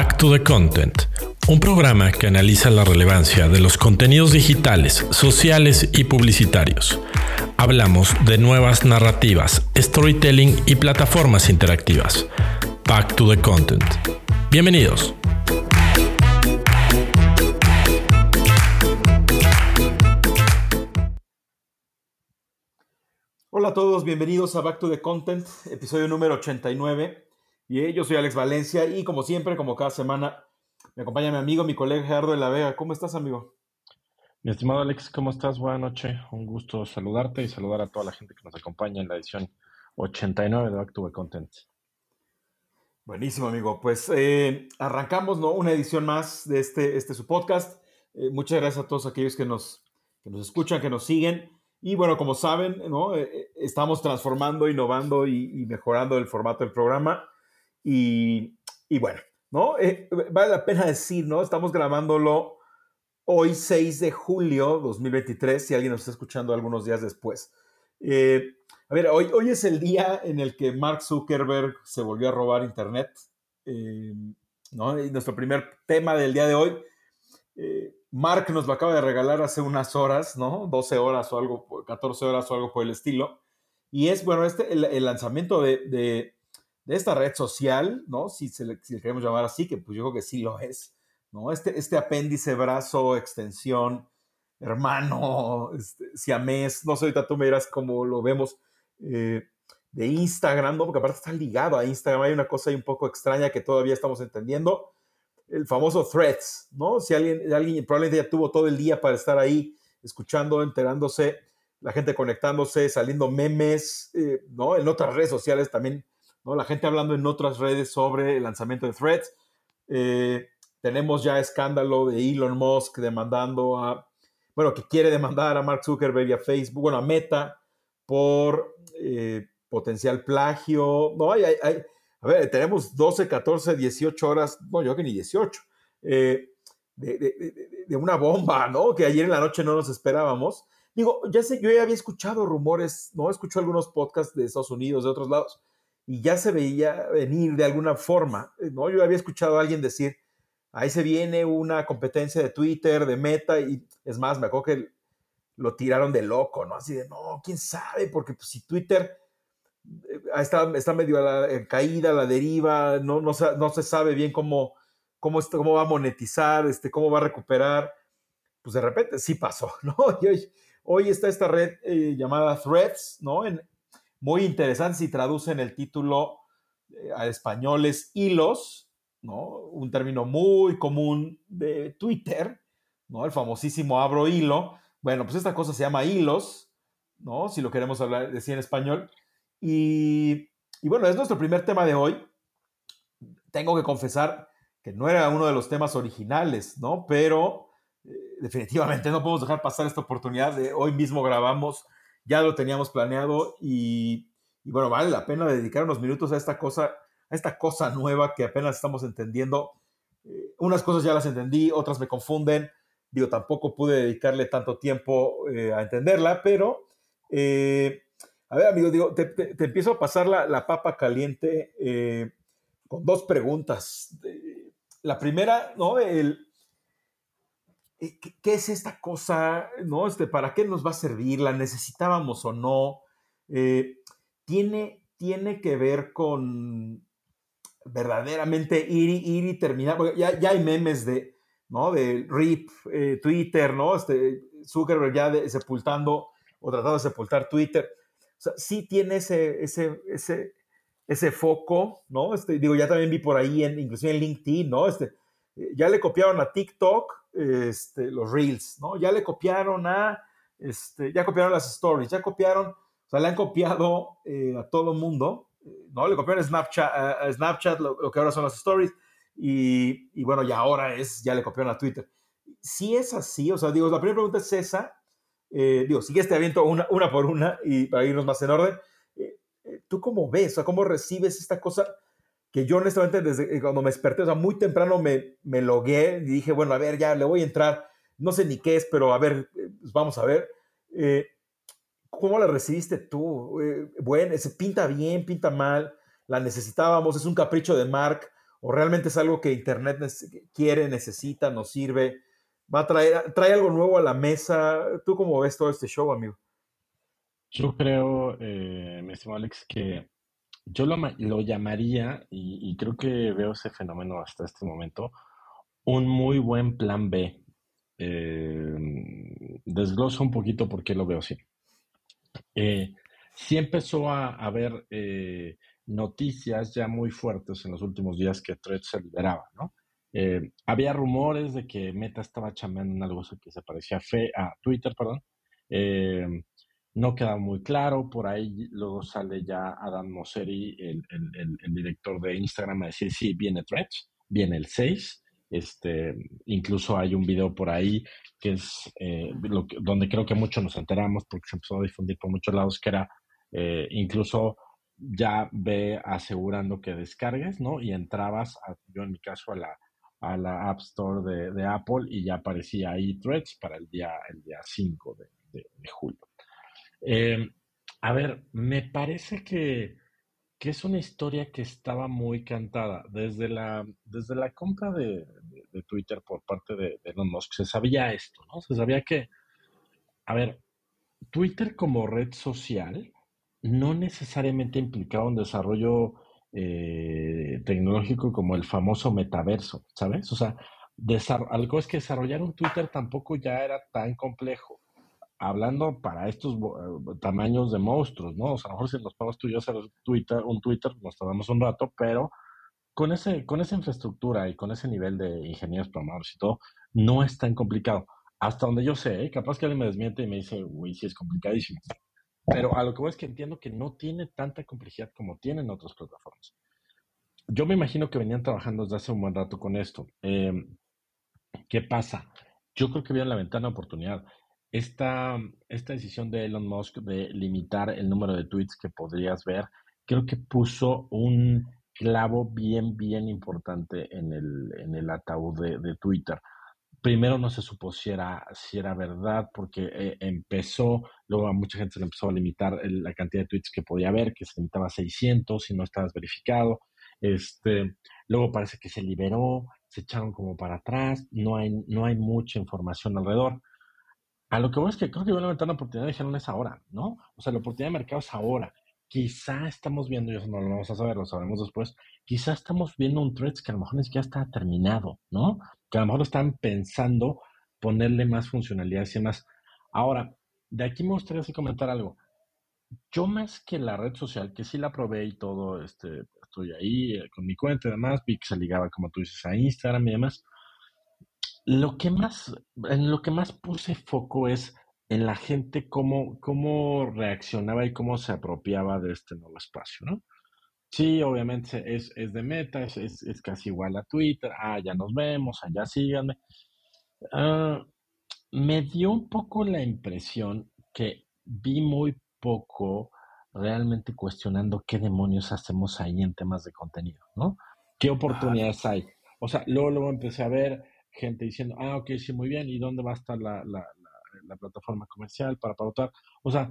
Back to the Content, un programa que analiza la relevancia de los contenidos digitales, sociales y publicitarios. Hablamos de nuevas narrativas, storytelling y plataformas interactivas. Back to the Content. Bienvenidos. Hola a todos, bienvenidos a Back to the Content, episodio número 89. Y yo soy Alex Valencia y como siempre, como cada semana, me acompaña mi amigo, mi colega Gerardo de la Vega. ¿Cómo estás, amigo? Mi estimado Alex, ¿cómo estás? Buenas noches. Un gusto saludarte y saludar a toda la gente que nos acompaña en la edición 89 de Back to the Content. Buenísimo, amigo. Pues eh, arrancamos ¿no? una edición más de este, este su podcast. Eh, muchas gracias a todos aquellos que nos, que nos escuchan, que nos siguen. Y bueno, como saben, ¿no? Eh, estamos transformando, innovando y, y, mejorando el formato del programa. Y, y bueno, ¿no? Eh, vale la pena decir, ¿no? Estamos grabándolo hoy 6 de julio 2023, si alguien nos está escuchando algunos días después. Eh, a ver, hoy, hoy es el día en el que Mark Zuckerberg se volvió a robar Internet. Eh, ¿no? Y nuestro primer tema del día de hoy, Mark nos lo acaba de regalar hace unas horas, ¿no? 12 horas o algo, 14 horas o algo por el estilo. Y es, bueno, este, el, el lanzamiento de esta red social, ¿no? Si, se le, si le, queremos llamar así, que pues yo creo que sí lo es, ¿no? Este, este apéndice, brazo, extensión, hermano, este, siamés, no sé, ahorita tú me dirás cómo lo vemos, eh, de Instagram, ¿no? Porque aparte está ligado a Instagram, hay una cosa ahí un poco extraña que todavía estamos entendiendo, el famoso threads, ¿no? Si alguien, alguien probablemente ya tuvo todo el día para estar ahí escuchando, enterándose, la gente conectándose, saliendo memes, eh, ¿no? En otras redes sociales también ¿no? La gente hablando en otras redes sobre el lanzamiento de Threads. Eh, tenemos ya escándalo de Elon Musk demandando a, bueno, que quiere demandar a Mark Zuckerberg y a Facebook, bueno, a Meta por eh, potencial plagio. No, hay, hay, hay, a ver, tenemos 12, 14, 18 horas, no, yo que ni 18, eh, de, una bomba, ¿no? Que ayer en la noche no nos esperábamos. Digo, ya sé, yo ya había escuchado rumores, ¿no? Escucho algunos podcasts de Estados Unidos, de otros lados, y ya se veía venir de alguna forma. ¿no? Yo había escuchado a alguien decir, ahí se viene una competencia de Twitter, de Meta, y es más, me acuerdo que lo tiraron de loco, ¿no? Así de, no, quién sabe, porque pues, si Twitter eh, está, está medio a la caída, a la deriva, no, no, no se sabe bien cómo, cómo, cómo va a monetizar, este, cómo va a recuperar, pues de repente sí pasó, ¿no? Y hoy, hoy está esta red eh, llamada Threads, ¿no? En, muy interesante si traducen el título eh, a español es hilos, ¿no? Un término muy común de Twitter, ¿no? El famosísimo abro hilo. Bueno, pues esta cosa se llama hilos, ¿no? Si lo queremos hablar, decir en español. Y, y bueno, es nuestro primer tema de hoy. Tengo que confesar que no era uno de los temas originales, ¿no? Pero eh, definitivamente no podemos dejar pasar esta oportunidad de hoy mismo grabamos ya lo teníamos planeado y, bueno, vale la pena dedicar unos minutos a esta cosa, a esta cosa nueva que apenas estamos entendiendo. Eh, unas cosas ya las entendí, otras me confunden. Digo, tampoco pude dedicarle tanto tiempo eh, a entenderla, pero eh, a ver, amigo, digo, te, empiezo a pasar la, la papa caliente con dos preguntas. La primera, ¿no? El, ¿qué, ¿qué, es esta cosa? ¿no? Este, ¿Para qué nos va a servir? ¿La necesitábamos o no? Eh, tiene, tiene que ver con verdaderamente ir y, terminar, ya, ya, hay memes de, ¿no? De RIP, eh, Twitter, ¿no? Este, Zuckerberg ya sepultando o tratando de sepultar Twitter. O sea, sí tiene ese, ese, ese, ese foco, ¿no? Este, digo, ya también vi por ahí, en, inclusive en LinkedIn, ¿no? Este, ya le copiaron a TikTok este, los reels, ¿no? Ya le copiaron a, este, ya copiaron las stories, ya copiaron, o sea, le han copiado eh, a todo el mundo, ¿no? Le copiaron Snapchat, a Snapchat lo, que ahora son las stories, y, y, bueno, ya ahora es, ya le copiaron a Twitter. Si es así, o sea, digo, la primera pregunta es esa, eh, digo, si te aviento una, una por una y para irnos más en orden, eh, ¿tú cómo ves, o sea, cómo recibes esta cosa? Que yo honestamente desde cuando me desperté, o sea, muy temprano me, me logué y dije, bueno, a ver, ya le voy a entrar, no sé ni qué es, pero a ver, pues vamos a ver. Eh, ¿Cómo la recibiste tú? Eh, bueno, se pinta bien, pinta mal, la necesitábamos, es un capricho de Mark, ¿O realmente es algo que Internet quiere, necesita, nos sirve? ¿Va a traer trae algo nuevo a la mesa? ¿Tú cómo ves todo este show, amigo? Yo creo, eh, mi estimado Alex, que yo lo, lo llamaría, y, creo que veo ese fenómeno hasta este momento, un muy buen plan B. Eh, desgloso un poquito por qué lo veo así. Eh, sí empezó a haber eh, noticias ya muy fuertes en los últimos días que Threads se liberaba, ¿no? Había rumores de que Meta estaba chambeando en algo que se parecía a, Twitter, perdón. No queda muy claro, por ahí luego sale ya Adam Mosseri, el, director de Instagram, a decir, sí, viene Threads, viene el 6, este, incluso hay un video por ahí que es eh, donde creo que muchos nos enteramos porque se empezó a difundir por muchos lados, que era eh, incluso ya ve asegurando que descargues, ¿no? Y entrabas, yo en mi caso, a la, a la App Store de, Apple y ya aparecía ahí Threads para el día, el día 5 de, julio. Eh, a ver, me parece que, es una historia que estaba muy cantada. Desde la, desde la compra de, Twitter por parte de, de Elon Musk se sabía esto, ¿no? Se sabía que, a ver, Twitter como red social no necesariamente implicaba un desarrollo eh, tecnológico como el famoso metaverso, ¿sabes? O sea, algo es que desarrollar un Twitter tampoco ya era tan complejo. Hablando para estos eh, tamaños de monstruos, ¿no? O sea, a lo mejor si nos pagamos tú y yo hacer Twitter, un Twitter, nos tardamos un rato, pero con, ese, con esa infraestructura y con ese nivel de ingenieros programadores y todo, no es tan complicado. Hasta donde yo sé, ¿eh? capaz que alguien me desmiente y me dice, uy, sí es complicadísimo. Pero a lo que voy es que entiendo que no tiene tanta complejidad como tienen otras plataformas. Yo me imagino que venían trabajando desde hace un buen rato con esto. Em, ¿Qué pasa? Yo creo que vieron la ventana de oportunidad. Esta, esta decisión de Elon Musk de limitar el número de tweets que podrías ver, creo que puso un clavo bien, bien importante en el, en el ataúd de, de Twitter primero no se supo si era, si era verdad, porque eh, empezó, luego a mucha gente se le empezó a limitar la cantidad de tweets que podía haber, que se limitaba a 600 y no estabas verificado. Este, luego parece que se liberó, se echaron como para atrás, no hay, no hay mucha información alrededor. A lo que voy es que creo que van a una oportunidad de dijeron es ahora, ¿no? O sea, la oportunidad de mercado es ahora. Quizá estamos viendo, y eso no lo vamos a saber, lo sabremos después, quizá estamos viendo un thread que a lo mejor ni siquiera está terminado, ¿no? que a lo mejor están pensando ponerle más funcionalidades y más. Ahora, de aquí me gustaría así comentar algo. Yo más que la red social, que sí la probé y todo, este, estoy ahí eh, con mi cuenta y demás, vi que se ligaba, como tú dices, a Instagram y demás. Lo que más, en lo que más puse foco es en la gente cómo, cómo reaccionaba y cómo se apropiaba de este nuevo espacio, ¿no? Sí, obviamente es, es de meta, es, es, casi igual a Twitter. Ah, ya nos vemos, allá síganme. Ah, me dio un poco la impresión que vi muy poco realmente cuestionando qué demonios hacemos ahí en temas de contenido, ¿no? ¿Qué oportunidades hay? O sea, luego, luego empecé a ver gente diciendo, ah, ok, sí, muy bien, ¿y dónde va a estar la, la, la, plataforma comercial para pautar? O sea,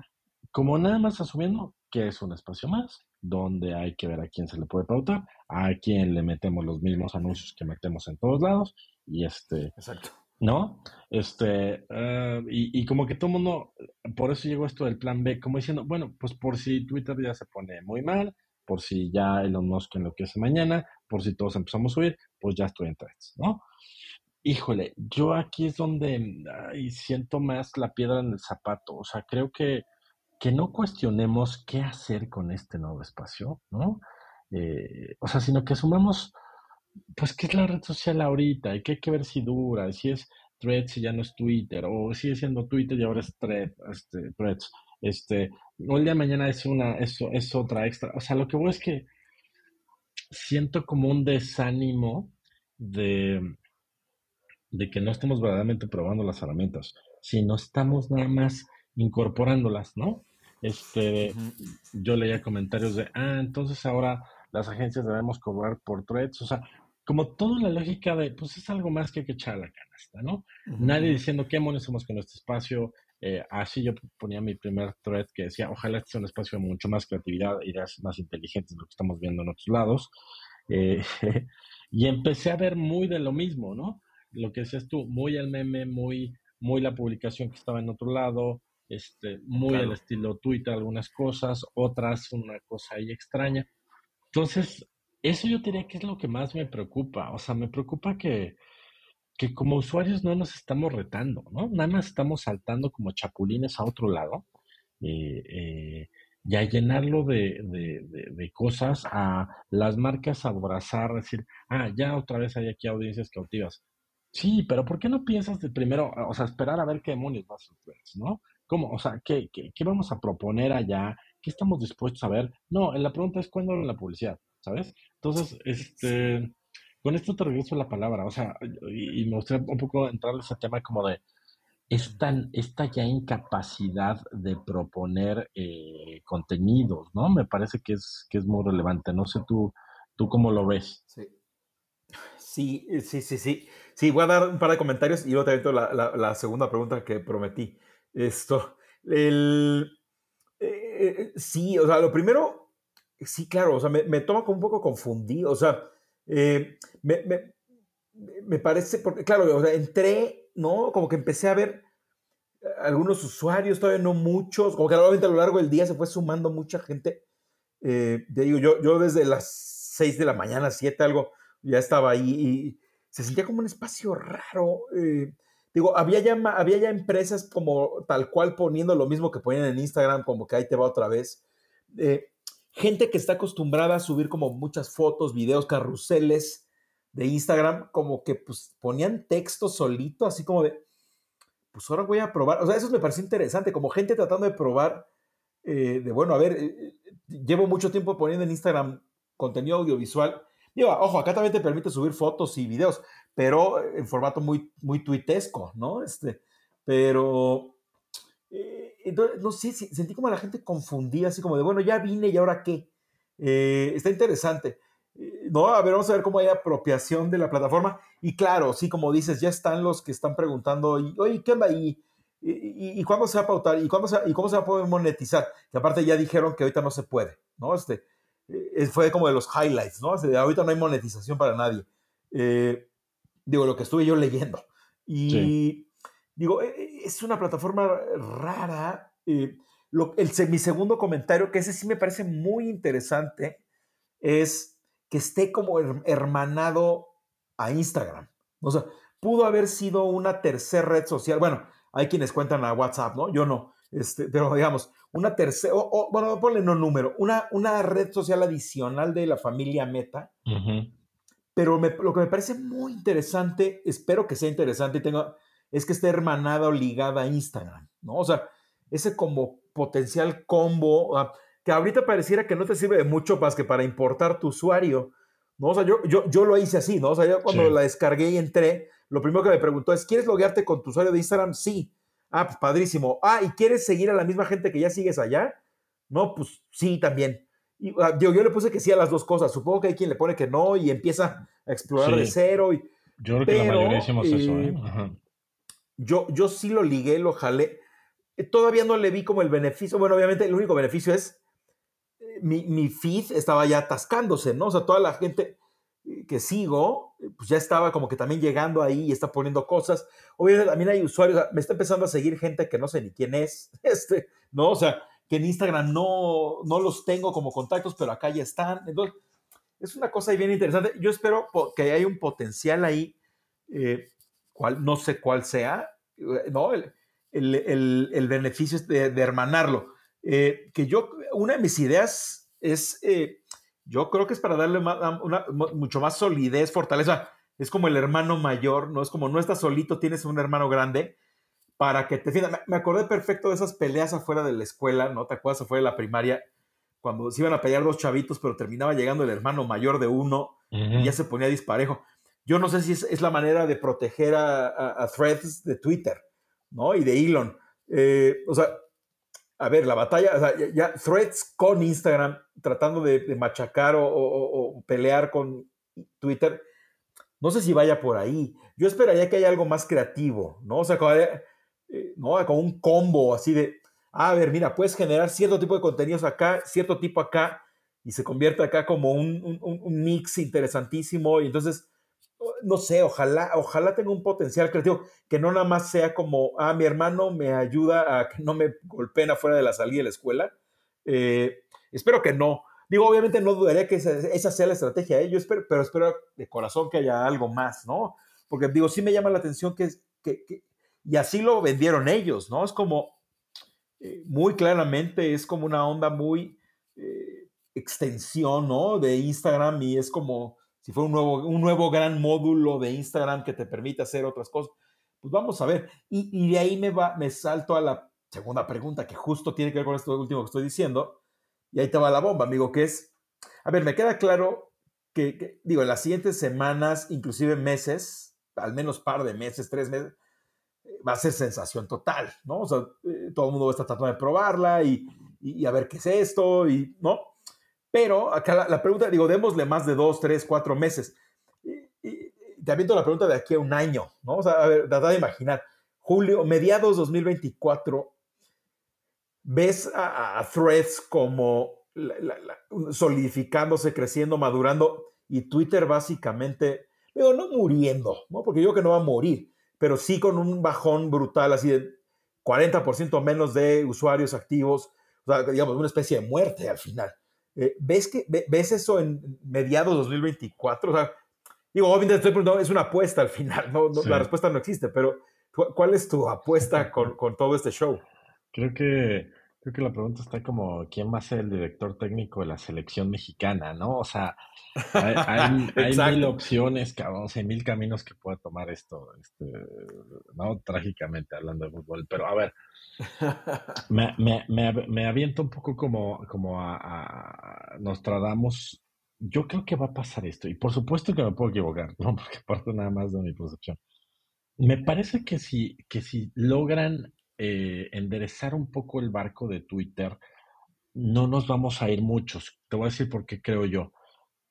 como nada más asumiendo que es un espacio más, donde hay que ver a quién se le puede pautar, a quién le metemos los mismos anuncios que metemos en todos lados, y este... Exacto. ¿No? Este, eh, y, como que todo el mundo, por eso llegó esto del plan B, como diciendo, bueno, pues por si Twitter ya se pone muy mal, por si ya Elon Musk enloquece mañana, por si todos empezamos a subir, pues ya estoy en threads, ¿no? Híjole, yo aquí es donde siento más la piedra en el zapato, o sea, creo que que no cuestionemos qué hacer con este nuevo espacio, ¿no? Eh, o sea, sino que asumamos, pues, qué es la red social ahorita y qué hay que ver si dura, si es Threads y ya no es Twitter, o sigue siendo Twitter y ahora es thread, este, Threads. Este, o el día de mañana es una, eso es otra extra. O sea, lo que voy es que siento como un desánimo de, de que no estemos verdaderamente probando las herramientas, sino estamos nada más incorporándolas, ¿no? Este, yo leía comentarios de, ah, entonces ahora las agencias debemos cobrar por threads, o sea, como toda la lógica de, pues es algo más que hay que echar la canasta, ¿no? Nadie diciendo qué monos somos con este espacio. Eh, así yo ponía mi primer thread que decía, ojalá este sea un espacio de mucho más creatividad, ideas más inteligentes de lo que estamos viendo en otros lados. Eh, Y empecé a ver muy de lo mismo, ¿no? Lo que dices tú, muy el meme, muy, muy la publicación que estaba en otro lado, este, muy el estilo Twitter, algunas cosas, otras una cosa ahí extraña. Entonces, eso yo diría que es lo que más me preocupa. O sea, me preocupa que, que como usuarios no nos estamos retando, ¿no? Nada más estamos saltando como chapulines a otro lado eh, eh, y a llenarlo de, de, cosas, a las marcas abrazar, decir, ah, ya otra vez hay aquí audiencias cautivas. Sí, pero ¿por qué no piensas de primero, o sea, esperar a ver qué demonios va a suceder, ¿no? ¿Cómo? O sea, ¿qué, qué, qué vamos a proponer allá? ¿Qué estamos dispuestos a ver? No, la pregunta es cuándo en la publicidad, ¿sabes? Entonces, este con esto te regreso la palabra, o sea, y, me gustaría un poco entrar en ese tema como de esta, esta ya incapacidad de proponer eh, contenidos, ¿no? Me parece que es, que es muy relevante. No sé tú, tú cómo lo ves. Sí. Sí, sí, sí, sí. Sí, voy a dar un par de comentarios y luego te la, la, segunda pregunta que prometí. Esto, el, eh, eh, sí, o sea, lo primero, sí, claro, o sea, me, me toma como un poco confundido, o sea, eh, me, me, parece, porque claro, o sea, entré, ¿no? Como que empecé a ver algunos usuarios, todavía no muchos, como que a lo largo del día se fue sumando mucha gente. Eh, digo, yo, yo desde las 6 de la mañana, 7, algo, ya estaba ahí y se sentía como un espacio raro. Eh, digo, había ya, había ya empresas como tal cual poniendo lo mismo que ponían en Instagram, como que ahí te va otra vez. Eh, gente que está acostumbrada a subir como muchas fotos, videos, carruseles de Instagram, como que pues ponían texto solito, así como de, pues ahora voy a probar. O sea, eso me parece interesante, como gente tratando de probar, eh, de bueno, a ver, llevo mucho tiempo poniendo en Instagram contenido audiovisual. Digo, ojo, acá también te permite subir fotos y videos, pero en formato muy, muy tuitesco, ¿no? Este, pero eh, entonces, no sé, sentí como la gente confundida, así como de, bueno, ya vine y ahora qué. Eh, está interesante. Eh, no, a ver, vamos a ver cómo hay apropiación de la plataforma. Y claro, sí, como dices, ya están los que están preguntando, y, oye, ¿qué onda ahí? ¿Y, y, cuándo se va a pautar? ¿Y, cuándo ¿Y cómo se va a poder monetizar? Que aparte ya dijeron que ahorita no se puede, ¿no? Este, fue como de los highlights, ¿no? Ahorita no hay monetización para nadie. digo, lo que estuve yo leyendo. Y, Digo, e, e, es una plataforma rara. Eh, el, mi segundo comentario, que ese sí me parece muy interesante, es que esté como hermanado a Instagram. O sea, pudo haber sido una tercera red social. Bueno, hay quienes cuentan a WhatsApp, ¿no? Yo no. Este, pero digamos, una tercera, bueno, ponle no número, una, una red social adicional de la familia Meta. Pero lo que me parece muy interesante, espero que sea interesante y tenga es que esté hermanada o ligada a Instagram, ¿no? O sea, ese como potencial combo, que ahorita pareciera que no te sirve de mucho más que para importar tu usuario, ¿no? O sea, yo, yo, yo lo hice así, ¿no? O sea, yo cuando la descargué y entré, lo primero que me preguntó es, ¿quieres loguearte con tu usuario de Instagram? Sí. Ah, pues padrísimo. Ah, ¿y quieres seguir a la misma gente que ya sigues allá? No, pues sí, también. Y, ah, yo, yo le puse que sí a las dos cosas. Supongo que hay quien le pone que no y empieza a explorar de cero. Y, yo creo que la mayoría hicimos eso, ¿eh? Ajá. Yo, yo sí lo ligué, lo jalé. Eh, todavía no le vi como el beneficio. Bueno, obviamente el único beneficio es eh, mi, mi feed estaba ya atascándose, ¿no? O sea, toda la gente eh, que sigo, pues ya estaba como que también llegando ahí y está poniendo cosas. Obviamente también hay usuarios, me está empezando a seguir gente que no sé ni quién es, este, ¿no? O sea, que en Instagram no, no los tengo como contactos, pero acá ya están. Entonces, es una cosa bien interesante. Yo espero que haya un potencial ahí no sé cuál sea, eh, ¿no? El, el, el, beneficio de, de hermanarlo. Eh, que yo, una de mis ideas es, eh, yo creo que es para darle una, mucho más solidez, fortaleza. Es como el hermano mayor, ¿no? Es como no estás solito, tienes un hermano grande para que te defienda. Me, acordé perfecto de esas peleas afuera de la escuela, ¿no? ¿Te acuerdas afuera de la primaria? Cuando se iban a pelear dos chavitos, pero terminaba llegando el hermano mayor de uno y ya se ponía disparejo. Yo no sé si es, la manera de proteger a, threads de Twitter, ¿no? Y de Elon. Eh, o sea, a ver, la batalla, o sea, ya, threads con Instagram, tratando de, machacar o, pelear con Twitter, no sé si vaya por ahí. Yo esperaría que haya algo más creativo, ¿no? O sea, como, eh, un combo así de, a ver, mira, puedes generar cierto tipo de contenidos acá, cierto tipo acá, y se convierte acá como un, mix interesantísimo. Y entonces, no sé, ojalá, ojalá tenga un potencial creativo, que no nada más sea como, ah, mi hermano me ayuda a que no me golpeen afuera de la salida de la escuela. Eh, espero que no. Digo, obviamente no dudaría que esa, sea la estrategia. Yo espero, pero espero de corazón que haya algo más, ¿no? Porque digo, sí me llama la atención que, que, que y así lo vendieron ellos, ¿no? Es como, eh, muy claramente, es como una onda muy eh, extensión, ¿no? De Instagram y es como si fuera un nuevo, un nuevo gran módulo de Instagram que te permite hacer otras cosas. Pues vamos a ver. Y, y de ahí me, va, me salto a la segunda pregunta que justo tiene que ver con esto último que estoy diciendo y ahí te va la bomba, amigo, que es, a ver, me queda claro que, digo, en las siguientes semanas, inclusive meses, al menos par de meses, tres meses, va a ser sensación total, ¿no? O sea, eh, todo el mundo va a estar tratando de probarla y, y, a ver qué es esto, y, ¿no? Pero acá la, pregunta, digo, démosle más de dos, tres, cuatro meses. Y, te aviento la pregunta de aquí a un año, ¿no? O sea, a ver, trata de imaginar, julio, mediados 2024, ves a, Threads como solidificándose, creciendo, madurando y Twitter básicamente, digo, no muriendo, ¿no? porque yo creo que no va a morir, pero sí con un bajón brutal, así de 40% menos de usuarios activos, o sea, digamos, una especie de muerte al final. Eh, ¿ves, que, ¿Ves eso en mediados de 2024? O sea, digo, obviamente estoy preguntando, es una apuesta al final, ¿no? la respuesta no existe, pero ¿cuál es tu apuesta con, con todo este show? Creo que Creo que la pregunta está como, ¿quién va a ser el director técnico de la selección mexicana, no? O sea, hay, mil opciones, cabrón, hay mil caminos que pueda tomar esto, este, ¿no? Trágicamente hablando de fútbol. Pero a ver, me, me, me, aviento un poco como, como a, a Nostradamus. Yo creo que va a pasar esto, y por supuesto que me puedo equivocar, ¿no? Porque parte nada más de mi percepción. Me parece que si, que si logran eh, enderezar un poco el barco de Twitter, no nos vamos a ir muchos. Te voy a decir por qué creo yo.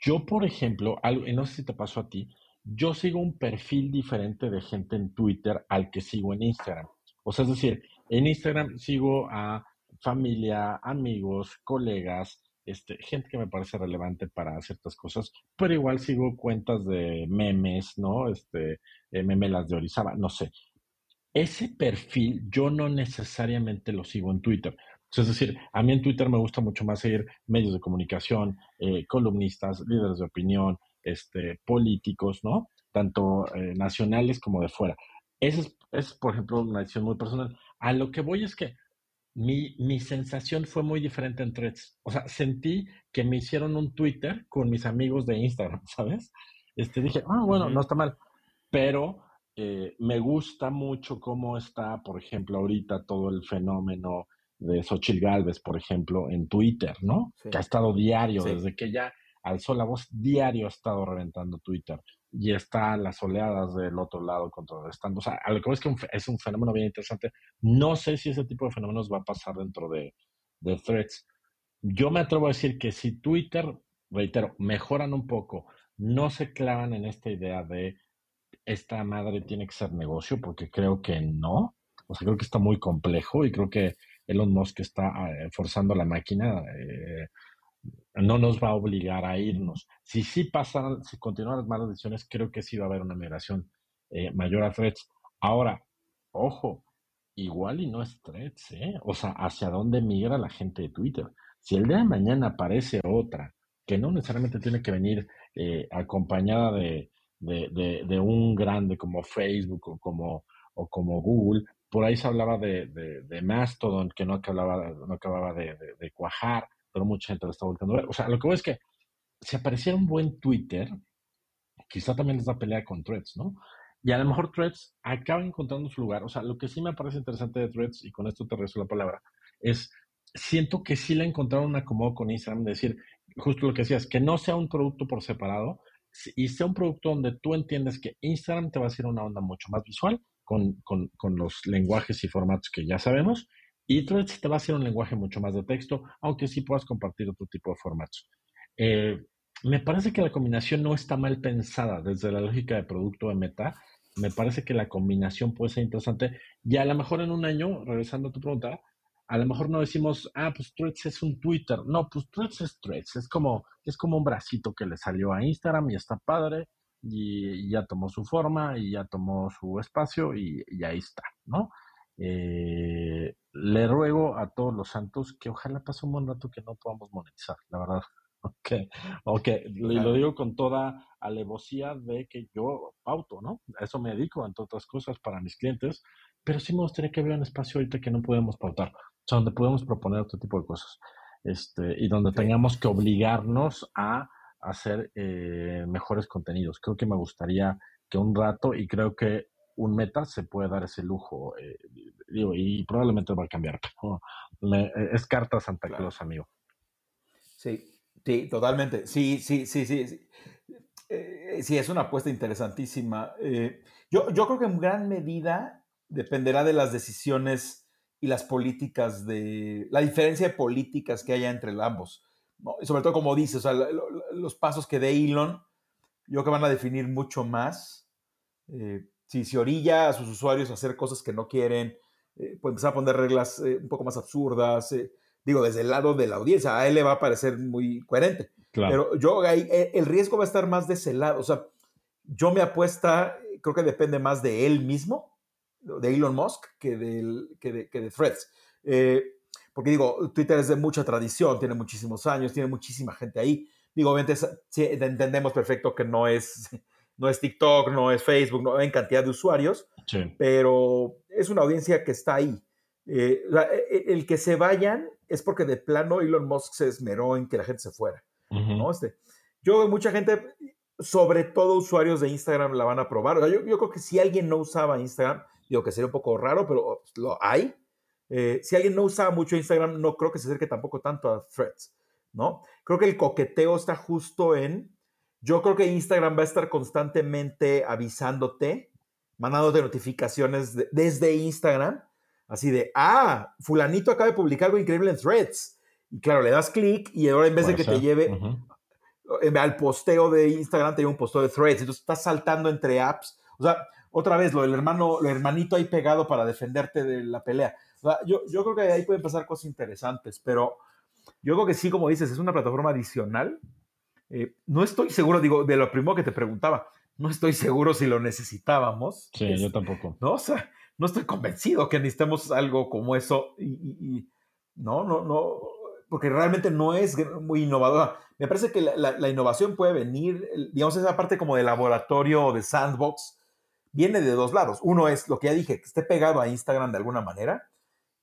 Yo, por ejemplo, y no sé si te pasó a ti, yo sigo un perfil diferente de gente en Twitter al que sigo en Instagram. O sea, es decir, en Instagram sigo a familia, amigos, colegas, este, gente que me parece relevante para ciertas cosas, pero igual sigo cuentas de memes, ¿no? Este, eh, memelas de Orizaba, no sé ese perfil yo no necesariamente lo sigo en Twitter. Es decir, a mí en Twitter me gusta mucho más seguir medios de comunicación, eh, columnistas, líderes de opinión, este, políticos, ¿no? Tanto eh, nacionales como de fuera. Esa es, por ejemplo, una decisión muy personal. A lo que voy es que mi, mi, sensación fue muy diferente en threads. O sea, sentí que me hicieron un Twitter con mis amigos de Instagram, ¿sabes? Este, dije, ah, bueno, no está mal. Pero eh, me gusta mucho cómo está, por ejemplo, ahorita todo el fenómeno de Xochitl Galvez, por ejemplo, en Twitter, ¿no? Que ha estado diario, desde que ya alzó la voz, diario ha estado reventando Twitter. Y está las oleadas del otro lado contrarrestando. O sea, a lo que es que es un fenómeno bien interesante. No sé si ese tipo de fenómenos va a pasar dentro de, de threads. Yo me atrevo a decir que si Twitter, reitero, mejoran un poco, no se clavan en esta idea de esta madre tiene que ser negocio, porque creo que no. O sea, creo que está muy complejo y creo que Elon Musk está eh, forzando la máquina. Eh, no nos va a obligar a irnos. Si sí pasan, si continúan las malas decisiones, creo que sí va a haber una migración eh, mayor a threads. Ahora, ojo, igual y no es threads, ¿eh? O sea, ¿hacia dónde migra la gente de Twitter? Si el día de mañana aparece otra, que no necesariamente tiene que venir acompañada de, de, de, un grande como Facebook o como, o como Google. Por ahí se hablaba de, de, Mastodon, que no acababa, no acababa de, cuajar, pero mucha gente lo está volviendo a ver. O sea, lo que veo es que si apareciera un buen Twitter, quizá también les da pelea con Threads, ¿no? Y a lo mejor Threads acaba encontrando su lugar. O sea, lo que sí me parece interesante de Threads, y con esto te resuelvo la palabra, es siento que sí le encontraron un acomodo con Instagram, de decir, justo lo que decías, que no sea un producto por separado, y sea un producto donde tú entiendes que Instagram te va a hacer una onda mucho más visual con, los lenguajes y formatos que ya sabemos, y Threads te va a hacer un lenguaje mucho más de texto, aunque sí puedas compartir otro tipo de formatos. Eh, me parece que la combinación no está mal pensada desde la lógica de producto de meta. Me parece que la combinación puede ser interesante y a lo mejor en un año, regresando a tu pregunta, a lo mejor no decimos, ah, pues Threads es un Twitter. No, pues Threads es Threads. Es como, es como un bracito que le salió a Instagram y está padre y, ya tomó su forma y ya tomó su espacio y, ahí está, ¿no? Eh, le ruego a todos los santos que ojalá pase un buen rato que no podamos monetizar, la verdad. Ok, ok, y lo digo con toda alevosía de que yo pauto, ¿no? A eso me dedico, entre otras cosas, para mis clientes, pero sí me gustaría que hubiera un espacio ahorita que no podemos pautar, o sea, donde podemos proponer otro tipo de cosas, este, y donde tengamos que obligarnos a hacer eh, mejores contenidos. Creo que me gustaría que un rato, y creo que un meta se puede dar ese lujo, eh, digo, y probablemente va a cambiar. Eh, es carta Santa Claus, amigo. Sí, sí, totalmente. Sí, sí, sí, sí. Sí, sí es una apuesta interesantísima. yo, yo creo que en gran medida dependerá de las decisiones y las políticas de la diferencia de políticas que haya entre ambos. Y sobre todo, como dices, los pasos que dé Elon, yo creo que van a definir mucho más. Eh, si se orilla a sus usuarios a hacer cosas que no quieren, eh, puede empezar a poner reglas eh, un poco más absurdas. digo, desde el lado de la audiencia, a él le va a parecer muy coherente. Pero yo, el riesgo va a estar más de ese lado. O sea, yo me apuesta, creo que depende más de él mismo, de Elon Musk, que, del, que, de, que de Threads. Eh, porque digo, Twitter es de mucha tradición, tiene muchísimos años, tiene muchísima gente ahí. Digo, obviamente entendemos perfecto que no es, no es TikTok, no es Facebook, no hay cantidad de usuarios, pero es una audiencia que está ahí. Eh, e, e, el que se vayan es porque de plano Elon Musk se esmeró en que la gente se fuera. ¿no? este, yo veo mucha gente, sobre todo usuarios de Instagram, la van a probar. yo, yo, creo que si alguien no usaba Instagram, digo que sería un poco raro, pero lo hay. Eh, si alguien no usa mucho Instagram, no creo que se acerque tampoco tanto a Threads, ¿no? Creo que el coqueteo está justo en, yo creo que Instagram va a estar constantemente avisándote, mandándote notificaciones desde Instagram, así de, ah, fulanito acaba de publicar algo increíble en Threads. Y claro, le das clic y ahora en vez de que te lleve al posteo de Instagram, te lleva un posteo de Threads. Entonces estás saltando entre apps. O sea, otra vez, lo del hermano, lo hermanito ahí pegado para defenderte de la pelea yo, yo creo que ahí pueden pasar cosas interesantes, pero yo creo que sí, como dices, es una plataforma adicional. Eh, no estoy seguro, digo, de lo primero que te preguntaba, no estoy seguro si lo necesitábamos. Sí, yo tampoco. No, o sea, no estoy convencido que necesitemos algo como eso y, no, no, no, porque realmente no es muy innovadora. Me parece que la, la, innovación puede venir, digamos, esa parte como de laboratorio o de sandbox, viene de dos lados. Uno es lo que ya dije, que esté pegado a Instagram de alguna manera,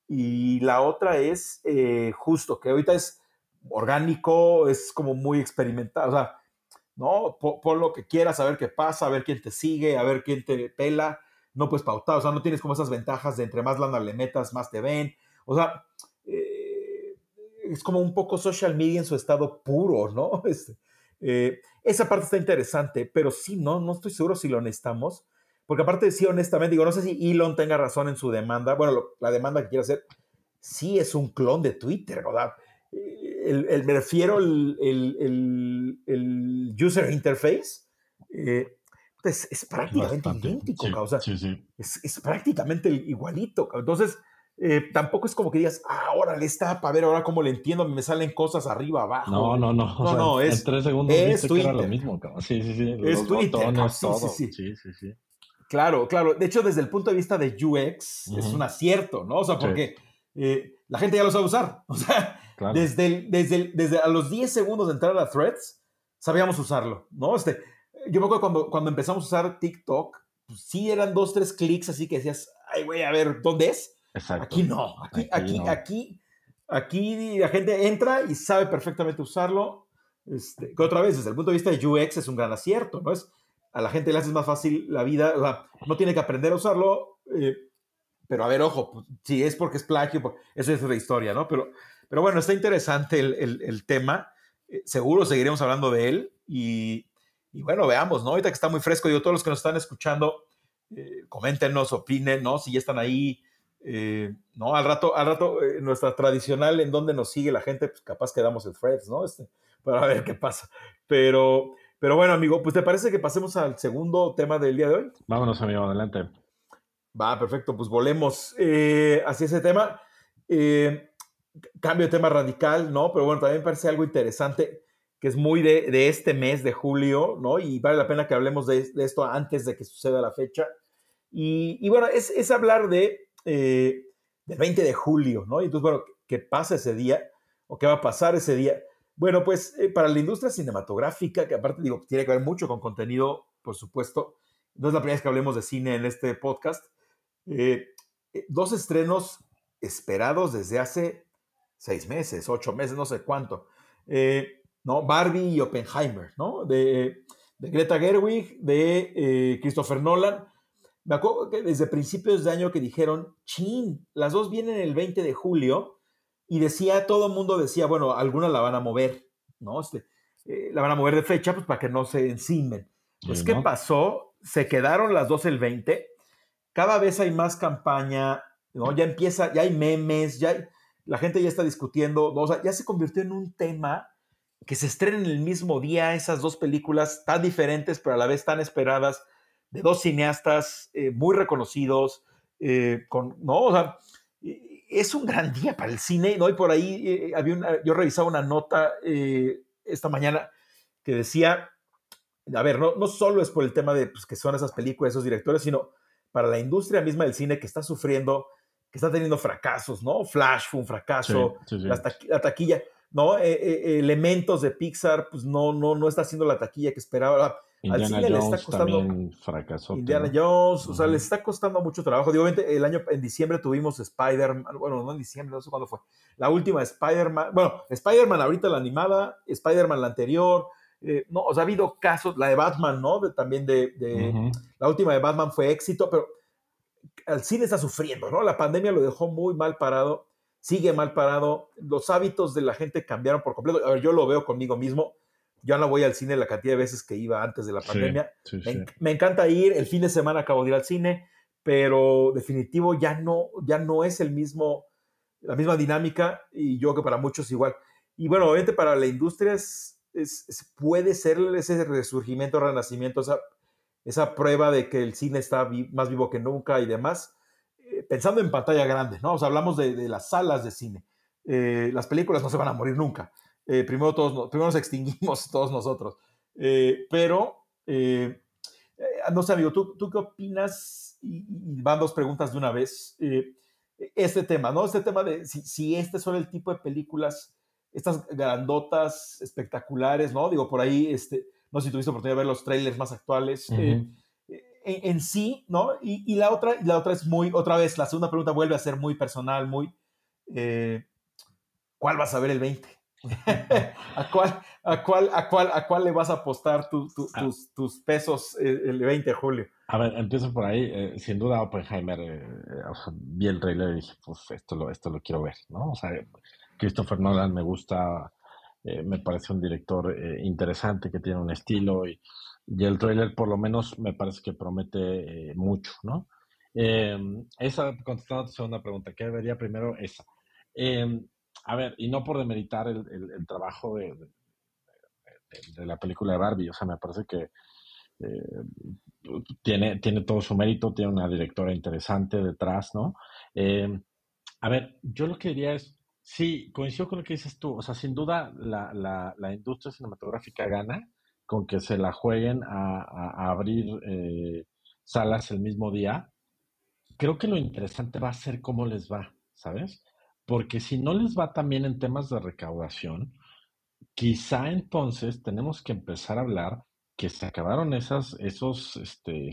y la otra es eh, justo, que ahorita es orgánico, es como muy experimentado, o sea, ¿no? Pon, lo que quieras, a ver qué pasa, a ver quién te sigue, a ver quién te pela, no puedes pautar, o sea, no tienes como esas ventajas de entre más lana le metas, más te ven, o sea, eh, es como un poco social media en su estado puro, ¿no? Este, eh, esa parte está interesante, pero sí, no, no estoy seguro si lo necesitamos. Porque aparte, sí, honestamente, digo, no sé si Elon tenga razón en su demanda. Bueno, la demanda que quiere hacer, sí es un clon de Twitter, ¿verdad? El, me refiero al el, el, user interface. Eh, pues, es, prácticamente idéntico, o sea, sí, sí. Es, es, prácticamente igualito. Entonces, eh, tampoco es como que digas, ah, órale, está para ver ahora cómo le entiendo, me salen cosas arriba, abajo. No, no, no. No, no, es. En tres segundos es Twitter. lo mismo, Sí, sí, sí. Es Twitter. sí, sí, sí, sí, sí. Claro, claro. De hecho, desde el punto de vista de UX, es un acierto, ¿no? O sea, porque eh, la gente ya lo sabe usar. O sea, desde, desde, desde a los 10 segundos de entrar a Threads, sabíamos usarlo, ¿no? Este, yo me acuerdo cuando, cuando empezamos a usar TikTok, pues sí eran dos, tres clics, así que decías, ay, güey, a ver, ¿dónde es? Exacto. Aquí no, aquí, aquí, aquí, aquí, la gente entra y sabe perfectamente usarlo. Este, que otra vez, desde el punto de vista de UX es un gran acierto, ¿no? Es, a la gente le haces más fácil la vida, no tiene que aprender a usarlo, eh, pero a ver, ojo, pues, si es porque es plagio, pues, eso es otra historia, ¿no? Pero, pero bueno, está interesante el, tema, eh, seguro seguiremos hablando de él y, bueno, veamos, ¿no? Ahorita que está muy fresco, digo, todos los que nos están escuchando, eh, coméntenos, opinen, ¿no? Si ya están ahí, ¿no? Al rato, al rato, nuestra tradicional en donde nos sigue la gente, pues capaz que damos el threads, ¿no? Este, para ver qué pasa. Pero, pero bueno, amigo, pues ¿te parece que pasemos al segundo tema del día de hoy? Vámonos, amigo, adelante. Va, perfecto, pues volemos eh, hacia ese tema. Eh, cambio de tema radical, ¿no? Pero bueno, también parece algo interesante que es muy de, este mes de julio, ¿no? Y vale la pena que hablemos de, esto antes de que suceda la fecha. Y, bueno, es, hablar de, eh, del 20 de julio, ¿no? Y entonces, bueno, ¿qué pasa ese día? ¿O qué va a pasar ese día? Bueno, pues eh, para la industria cinematográfica, que aparte digo, tiene que ver mucho con contenido, por supuesto, no es la primera vez que hablemos de cine en este podcast, eh, dos estrenos esperados desde hace seis meses, ocho meses, no sé cuánto. Eh, ¿no? Barbie y Oppenheimer, ¿no? De, Greta Gerwig, de eh, Christopher Nolan. Me acuerdo que desde principios de año que dijeron, chin, las dos vienen el 20 de julio y decía, todo el mundo decía, bueno, algunas la van a mover, ¿no? Este, eh, la van a mover de fecha, pues para que no se encimen. Pues, ¿qué pasó? Se quedaron las dos el 20. Cada vez hay más campaña, ¿no? Ya empieza, ya hay memes, ya la gente ya está discutiendo, o sea, ya se convirtió en un tema que se estrenen el mismo día esas dos películas tan diferentes, pero a la vez tan esperadas, de dos cineastas eh, muy reconocidos, eh, con, ¿no? O sea, es un gran día para el cine, ¿no? Y por ahí eh, había una, yo revisaba una nota esta mañana que decía, a ver, no, no solo es por el tema de pues, que son esas películas, esos directores, sino para la industria misma del cine que está sufriendo, que está teniendo fracasos, ¿no? Flash fue un fracaso, la taquilla ¿no? Eh, eh, elementos de Pixar, pues no, no, no está haciendo la taquilla que esperaba. Indiana Al cine Jones le está costando. fracasó. Indiana Jones, o sea, le está costando mucho trabajo. Digo, el año, en diciembre tuvimos Spider-Man, bueno, no en diciembre, no sé cuándo fue. La última Spider-Man, bueno, Spider-Man ahorita la animada, Spider-Man la anterior. Eh, no, o sea, ha habido casos, la de Batman, ¿no? De, también de, de la última de Batman fue éxito, pero el cine está sufriendo, ¿no? La pandemia lo dejó muy mal parado sigue mal parado, los hábitos de la gente cambiaron por completo. A ver, yo lo veo conmigo mismo. Yo no voy al cine la cantidad de veces que iba antes de la pandemia. me, encanta ir, el fin de semana acabo de ir al cine, pero definitivo ya no, ya no es el mismo, la misma dinámica y yo que para muchos igual. Y bueno, obviamente para la industria es, puede ser ese resurgimiento, renacimiento, esa, esa prueba de que el cine está más vivo que nunca y demás eh, pensando en pantalla grande, ¿no? O sea, hablamos de, las salas de cine. Eh, las películas no se van a morir nunca. Eh, primero, todos, primero nos extinguimos todos nosotros. pero, no sé, amigo, ¿tú, ¿tú qué opinas? Y, van dos preguntas de una vez. este tema, ¿no? Este tema de si, si este son el tipo de películas, estas grandotas, espectaculares, ¿no? Digo, por ahí, este, no sé si tuviste oportunidad de ver los trailers más actuales en, sí, ¿no? Y, la otra, la otra es muy, otra vez, la segunda pregunta vuelve a ser muy personal, muy, eh, ¿cuál vas a ver el 20? ¿A, cuál, a, cuál, a, cuál, ¿A cuál le vas a apostar ah. tus, tus, pesos eh, el 20 de julio? A ver, empiezo por ahí. Eh, sin duda, Oppenheimer, vi el trailer y dije, pues esto lo, esto lo quiero ver, ¿no? O sea, Christopher Nolan me gusta, me parece un director interesante que tiene un estilo y y el trailer por lo menos me parece que promete eh, mucho, ¿no? Em, esa, contestando a tu segunda pregunta, ¿qué vería primero? Esa. Em, a ver, y no por demeritar el, el, trabajo de, de, la película de Barbie, o sea, me parece que eh, tiene, tiene todo su mérito, tiene una directora interesante detrás, ¿no? Em, a ver, yo lo que diría es, sí, coincido con lo que dices tú, o sea, sin duda la, la, la industria cinematográfica gana, con que se la jueguen a, abrir eh, salas el mismo día, creo que lo interesante va a ser cómo les va, ¿sabes? Porque si no les va también en temas de recaudación, quizá entonces tenemos que empezar a hablar que se acabaron esas, esos este,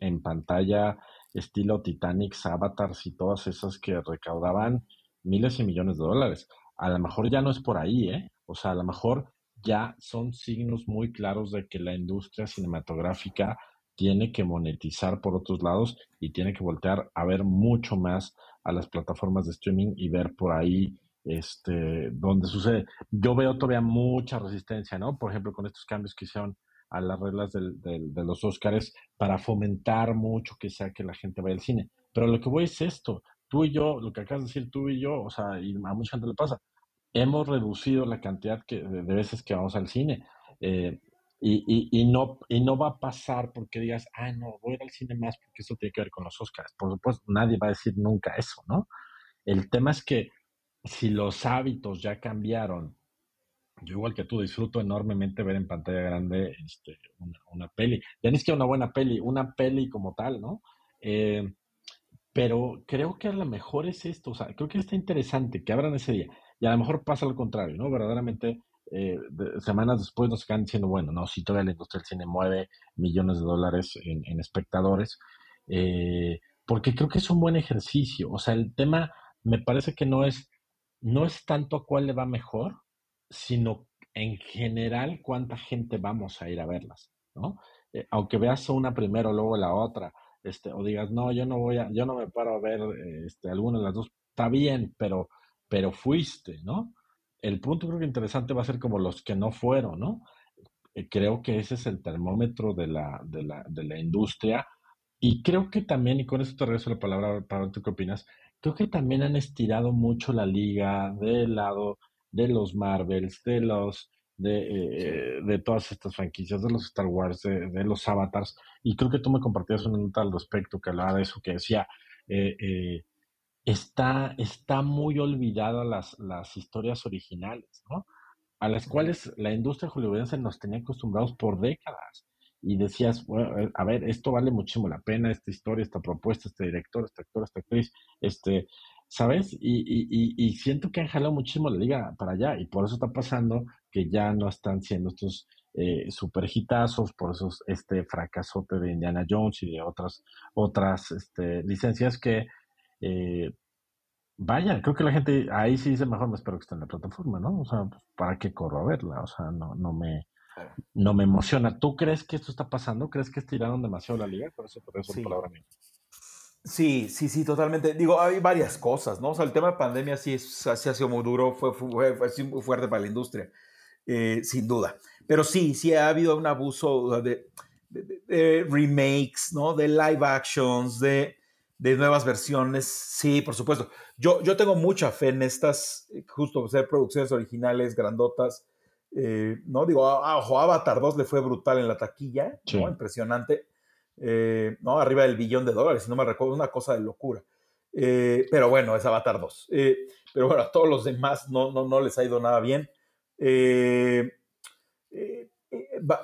en pantalla estilo Titanic, Avatars y todas esas que recaudaban miles y millones de dólares. A lo mejor ya no es por ahí, ¿eh? O sea, a lo mejor ya son signos muy claros de que la industria cinematográfica tiene que monetizar por otros lados y tiene que voltear a ver mucho más a las plataformas de streaming y ver por ahí este donde sucede. Yo veo todavía mucha resistencia, ¿no? Por ejemplo, con estos cambios que hicieron a las reglas del, de los Óscares para fomentar mucho que sea que la gente vaya al cine. Pero lo que voy es esto, tú y yo, lo que acabas de decir tú y yo, o sea, y a mucha gente le pasa, hemos reducido la cantidad que, de, veces que vamos al cine. Eh, y, y, no, y no va a pasar porque digas, ah, no, voy al cine más porque eso tiene que ver con los Oscars. Por supuesto, nadie va a decir nunca eso, ¿no? El tema es que si los hábitos ya cambiaron, yo igual que tú disfruto enormemente ver en pantalla grande este, una, peli. Ya ni es que una buena peli, una peli como tal, ¿no? Eh, pero creo que a lo mejor es esto, o sea, creo que está interesante que abran ese día. Y a lo mejor pasa lo contrario, ¿no? Verdaderamente, eh, semanas después nos quedan diciendo, bueno, no, si todavía la industria del cine mueve millones de dólares en, espectadores, eh, porque creo que es un buen ejercicio. O sea, el tema me parece que no es, no es tanto a cuál le va mejor, sino en general cuánta gente vamos a ir a verlas, ¿no? Eh, aunque veas una primero, luego la otra, este, o digas, no, yo no voy a, yo no me paro a ver este, alguna de las dos, está bien, pero, pero fuiste, ¿no? El punto creo que interesante va a ser como los que no fueron, ¿no? Eh, creo que ese es el termómetro de la, de la, de la industria. Y creo que también, y con eso te regreso la palabra para ver qué opinas, creo que también han estirado mucho la liga del lado de los Marvels, de los de, eh, todas estas franquicias, de los Star Wars, de, los Avatars, y creo que tú me compartías una nota al respecto que hablaba de eso, que decía, eh, eh, está, está muy olvidada las, las historias originales, ¿no? A las cuales la industria hollywoodense nos tenía acostumbrados por décadas. Y decías, bueno, a ver, esto vale muchísimo la pena, esta historia, esta propuesta, este director, este actor, esta actriz, este, ¿sabes? Y, y, y, siento que han jalado muchísimo la liga para allá y por eso está pasando que ya no están siendo estos eh, super hitazos, por eso este fracasote de Indiana Jones y de otras, otras este, licencias que, eh, vaya, creo que la gente ahí sí dice mejor me espero que esté en la plataforma, ¿no? O sea, ¿para qué corro a verla? O sea, no, no me... No me emociona. ¿Tú crees que esto está pasando? ¿Crees que estiraron demasiado la liga? Por eso, por eso palabra mía. Sí, sí, sí, totalmente. Digo, hay varias cosas, ¿no? O sea, el tema de pandemia sí, es, ha sido muy duro, fue, fue, muy fuerte para la industria, eh, sin duda. Pero sí, sí ha habido un abuso de, remakes, ¿no? De live actions, de, nuevas versiones. Sí, por supuesto. Yo, yo tengo mucha fe en estas, eh, justo ser producciones originales, grandotas. Eh, ¿no? Digo, a, Avatar 2 le fue brutal en la taquilla, ¿no? Impresionante. Eh, ¿no? Arriba del billón de dólares, si no me recuerdo, una cosa de locura. Eh, pero bueno, es Avatar 2. Eh, pero bueno, a todos los demás no, no, no les ha ido nada bien.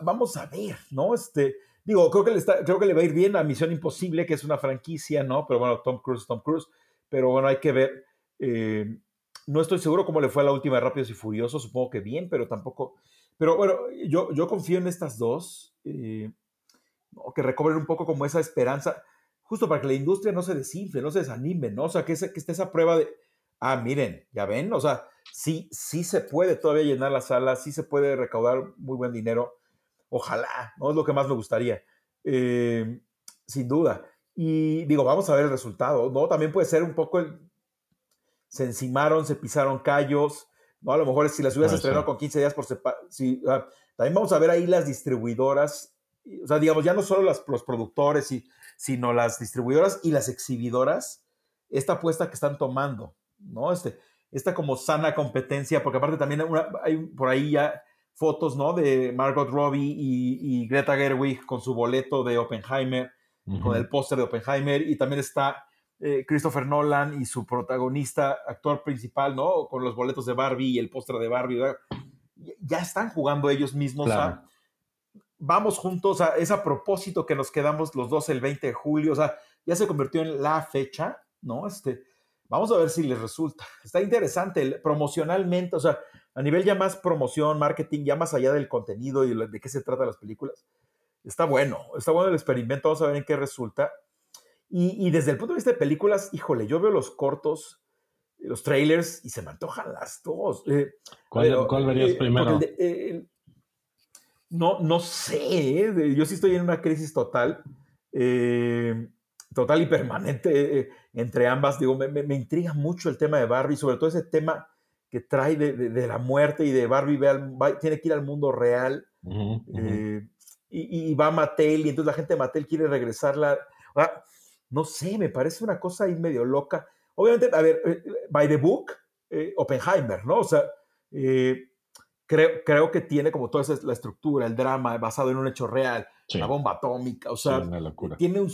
vamos a ver, ¿no? Este, digo, creo que, le está, creo que le va a ir bien a Misión Imposible, que es una franquicia, ¿no? Pero bueno, Tom Cruise, Tom Cruise. Pero bueno, hay que ver. no estoy seguro cómo le fue la última de Rápidos y Furiosos, supongo que bien, pero tampoco. Pero bueno, yo, yo confío en estas dos que recobren un poco como esa esperanza, justo para que la industria no se desinfle, no se desanime, ¿no? O sea, que, que esté esa prueba de, ah, miren, ya ven, o sea, sí, sí se puede todavía llenar la sala, sí se puede recaudar muy buen dinero, ojalá, ¿no? Es lo que más me gustaría, eh, sin duda. Y digo, vamos a ver el resultado, ¿no? También puede ser un poco el, se encimaron, se pisaron callos, ¿no? A lo mejor si las hubieras estrenado con 15 días por separado, sí, también vamos a ver ahí las distribuidoras o sea, digamos, ya no solo las, los productores, y, sino las distribuidoras y las exhibidoras, esta apuesta que están tomando, ¿no? Este, esta como sana competencia, porque aparte también hay por ahí ya fotos, ¿no? De Margot Robbie y, Greta Gerwig con su boleto de Oppenheimer, con el póster de Oppenheimer, y también está eh, Christopher Nolan y su protagonista, actor principal, ¿no? Con los boletos de Barbie y el póster de Barbie, Ya están jugando ellos mismos a vamos juntos, a, es a propósito que nos quedamos los dos el 20 de julio, o sea, ya se convirtió en la fecha, ¿no? Este, vamos a ver si les resulta. Está interesante, promocionalmente, o sea, a nivel ya más promoción, marketing, ya más allá del contenido y de qué se trata las películas. Está bueno, está bueno el experimento, vamos a ver en qué resulta. Y, desde el punto de vista de películas, híjole, yo veo los cortos, los trailers y se me antojan las dos. Eh, ¿Cuál, verías eh, primero? No, no sé, ¿eh? yo sí estoy en una crisis total, eh, total y permanente eh, entre ambas. Digo, me, intriga mucho el tema de Barbie, sobre todo ese tema que trae de, la muerte y de Barbie tiene que ir al mundo real. y, va a Mattel y entonces la gente de Mattel quiere regresarla. Ah, no sé, me parece una cosa ahí medio loca. Obviamente, a ver, by the book, Oppenheimer, ¿no? O sea, creo, que tiene como toda esa, la estructura, el drama basado en un hecho real, la bomba atómica, o sea, tiene, un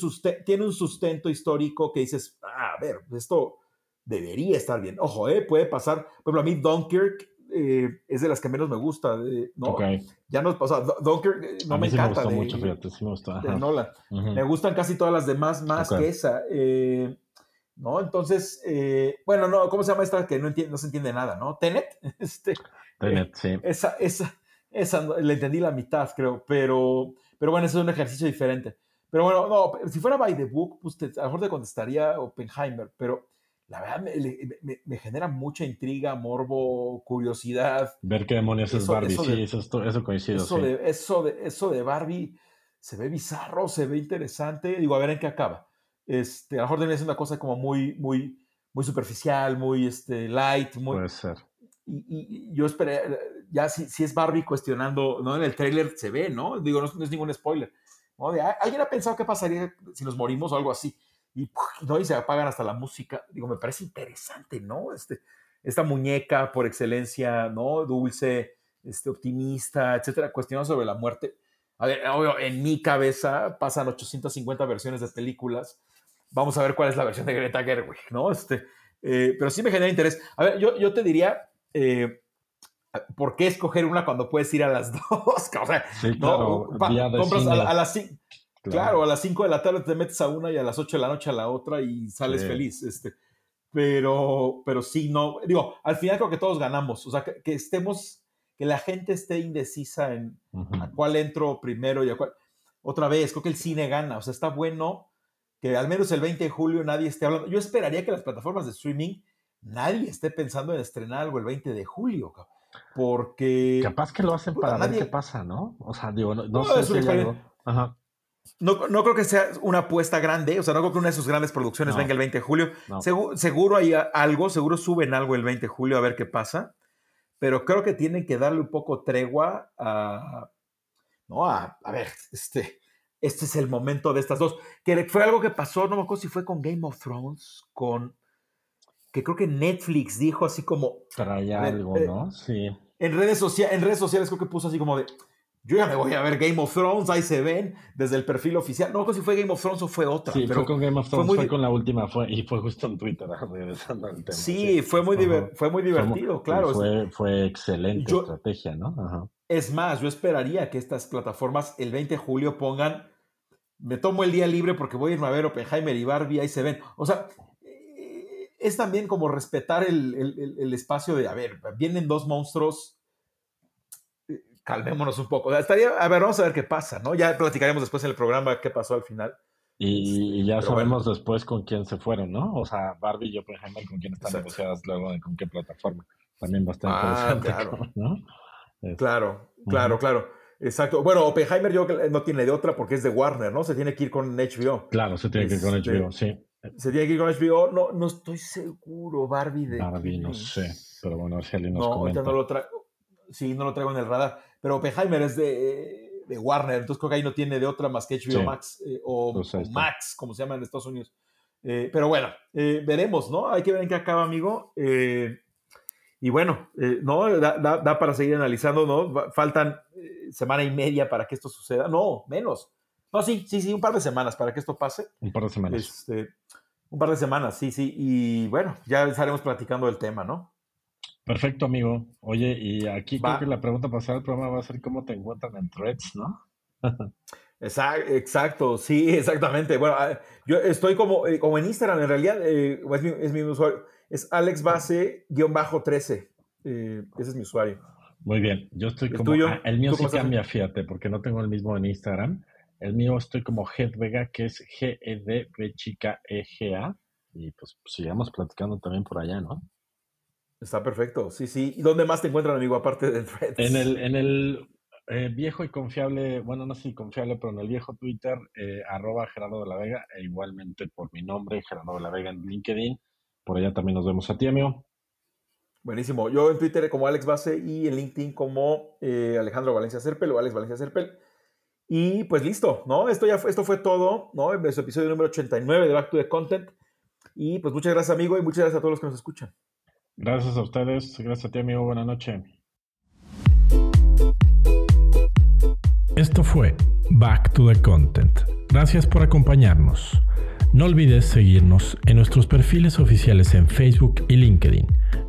tiene un sustento histórico que dices, ah, a ver, esto debería estar bien. Ojo, ¿eh? puede pasar. Por ejemplo, a mí Dunkirk eh, es de las que menos me gusta. ¿no? Ya nos pasó. Dunkirk eh, no me encanta. Me mucho, fíjate, sí me gusta. Me gustan casi todas las demás más que esa. Eh, ¿No? Entonces, bueno, no, ¿cómo se llama esta que no, entiende, no se entiende nada, ¿no? Tenet. Este, Tenet, sí. Esa, esa, esa, le entendí la mitad, creo, pero, pero bueno, ese es un ejercicio diferente. Pero bueno, no, si fuera by the book, pues a lo mejor te contestaría Oppenheimer, pero la verdad me, me, genera mucha intriga, morbo, curiosidad. Ver qué demonios es Barbie, sí, eso, eso coincido. Eso, de, eso, de, eso de Barbie se ve bizarro, se ve interesante. Digo, a ver en qué acaba. Este, a lo mejor debería ser una cosa como muy, muy, muy superficial, muy este, light. Muy, Puede ser. Y, yo esperé, ya si, si, es Barbie cuestionando, ¿no? En el trailer se ve, ¿no? Digo, no, es ningún spoiler. ¿no? ¿Alguien ha pensado qué pasaría si nos morimos o algo así? Y, ¿no? y se apagan hasta la música. Digo, me parece interesante, ¿no? Este, esta muñeca por excelencia, ¿no? Dulce, este, optimista, etcétera, cuestionando sobre la muerte. A ver, obvio, en mi cabeza pasan 850 versiones de películas. Vamos a ver cuál es la versión de Greta Gerwig, ¿no? Este, eh, pero sí me genera interés. A ver, yo, yo te diría, eh, ¿por qué escoger una cuando puedes ir a las dos? o sea, ¿no? compras a, a, las Claro. a las 5 de la tarde te metes a una y a las 8 de la noche a la otra y sales feliz. Este. Pero, pero sí, no. Digo, al final creo que todos ganamos. O sea, que, estemos, que la gente esté indecisa en a cuál entro primero y a cuál. Otra vez, creo que el cine gana. O sea, está bueno que al menos el 20 de julio nadie esté hablando. Yo esperaría que las plataformas de streaming nadie esté pensando en estrenar algo el 20 de julio, porque... Capaz que lo hacen para ver qué pasa, ¿no? O sea, digo, no, sé si algo... Ajá. No, no, creo que sea una apuesta grande, o sea, no creo que una de sus grandes producciones venga el 20 de julio. seguro hay algo, seguro suben algo el 20 de julio a ver qué pasa, pero creo que tienen que darle un poco tregua a, no, a, a ver, este, este es el momento de estas dos, que fue algo que pasó, no me acuerdo si fue con Game of Thrones, con, que creo que Netflix dijo así como... Traía algo, eh, ¿no? Sí. En redes, en redes sociales creo que puso así como de yo ya me voy a ver Game of Thrones, ahí se ven desde el perfil oficial. No sé si fue Game of Thrones o fue otra. Sí, fue con Game of Thrones, fue, con la última, fue, y fue justo en Twitter, regresando al tema. Sí, Fue, muy fue muy divertido, claro. Fue, fue excelente estrategia, ¿no? Es más, yo esperaría que estas plataformas el 20 de julio pongan, me tomo el día libre porque voy a irme a ver Oppenheimer y Barbie, ahí se ven. O sea, es también como respetar el, el, el espacio de, a ver, vienen dos monstruos calmémonos un poco. Estaría, a ver, vamos a ver qué pasa, ¿no? Ya platicaremos después en el programa qué pasó al final. Y, ya sabemos después con quién se fueron, ¿no? O sea, Barbie y Oppenheimer con quién están negociadas luego, con qué plataforma. También bastante ah, interesante, claro. ¿no? Claro, claro, claro. Exacto. Bueno, Oppenheimer yo no tiene de otra porque es de Warner, ¿no? Se tiene que ir con HBO. Claro, se tiene que ir con HBO, sí. Se tiene que ir con HBO. No, no estoy seguro, Barbie de. Barbie, no sé. Pero bueno, si alguien nos no, comenta. No, lo traigo. Sí, no lo traigo en el radar. Pero Oppenheimer es de, de, Warner, entonces creo que ahí no tiene de otra más que HBO Max eh, o, pues Max, como se llama en Estados Unidos. Eh, pero bueno, eh, veremos, ¿no? Hay que ver en qué acaba, amigo. y bueno, no da, da, para seguir analizando, ¿no? Faltan semana y media para que esto suceda. No, menos. No, sí, sí, sí, un par de semanas para que esto pase. Un par de semanas. Este, un par de semanas, sí, sí. Y bueno, ya estaremos platicando del tema, ¿no? Perfecto, amigo. Oye, y aquí creo que la pregunta pasada del programa va a ser cómo te encuentran en threads, ¿no? Exacto, sí, exactamente. Bueno, ah, yo estoy como, eh, como en Instagram, en realidad eh, es, mi, usuario, es alexbase-13. Eh, ese es mi usuario. Muy bien, yo estoy como... Ah, el mío sí cambia, fíjate, porque no tengo el mismo en Instagram. El mío estoy como Vega, que es G-E-D-B chica E-G-A. Y pues sigamos platicando también por allá, ¿no? Está perfecto, sí, sí. ¿Y dónde más te encuentran, amigo, aparte de Threads? En el, en el eh, viejo y confiable, bueno, no sé si confiable, pero en el viejo Twitter, eh, arroba Gerardo de la Vega, e igualmente por mi nombre, Gerardo de la Vega en LinkedIn. Por allá también nos vemos a ti, amigo. Buenísimo. Yo en Twitter como Alex Base y en LinkedIn como eh, Alejandro Valencia Serpel o Alex Valencia Serpel. Y pues listo, ¿no? Esto ya fue, esto fue todo, ¿no? En nuestro episodio número 89 de Back to the Content. Y pues muchas gracias, amigo, y muchas gracias a todos los que nos escuchan. Gracias a ustedes, gracias a ti amigo, buenas noches. Esto fue Back to the Content. Gracias por acompañarnos. No olvides seguirnos en nuestros perfiles oficiales en Facebook y LinkedIn.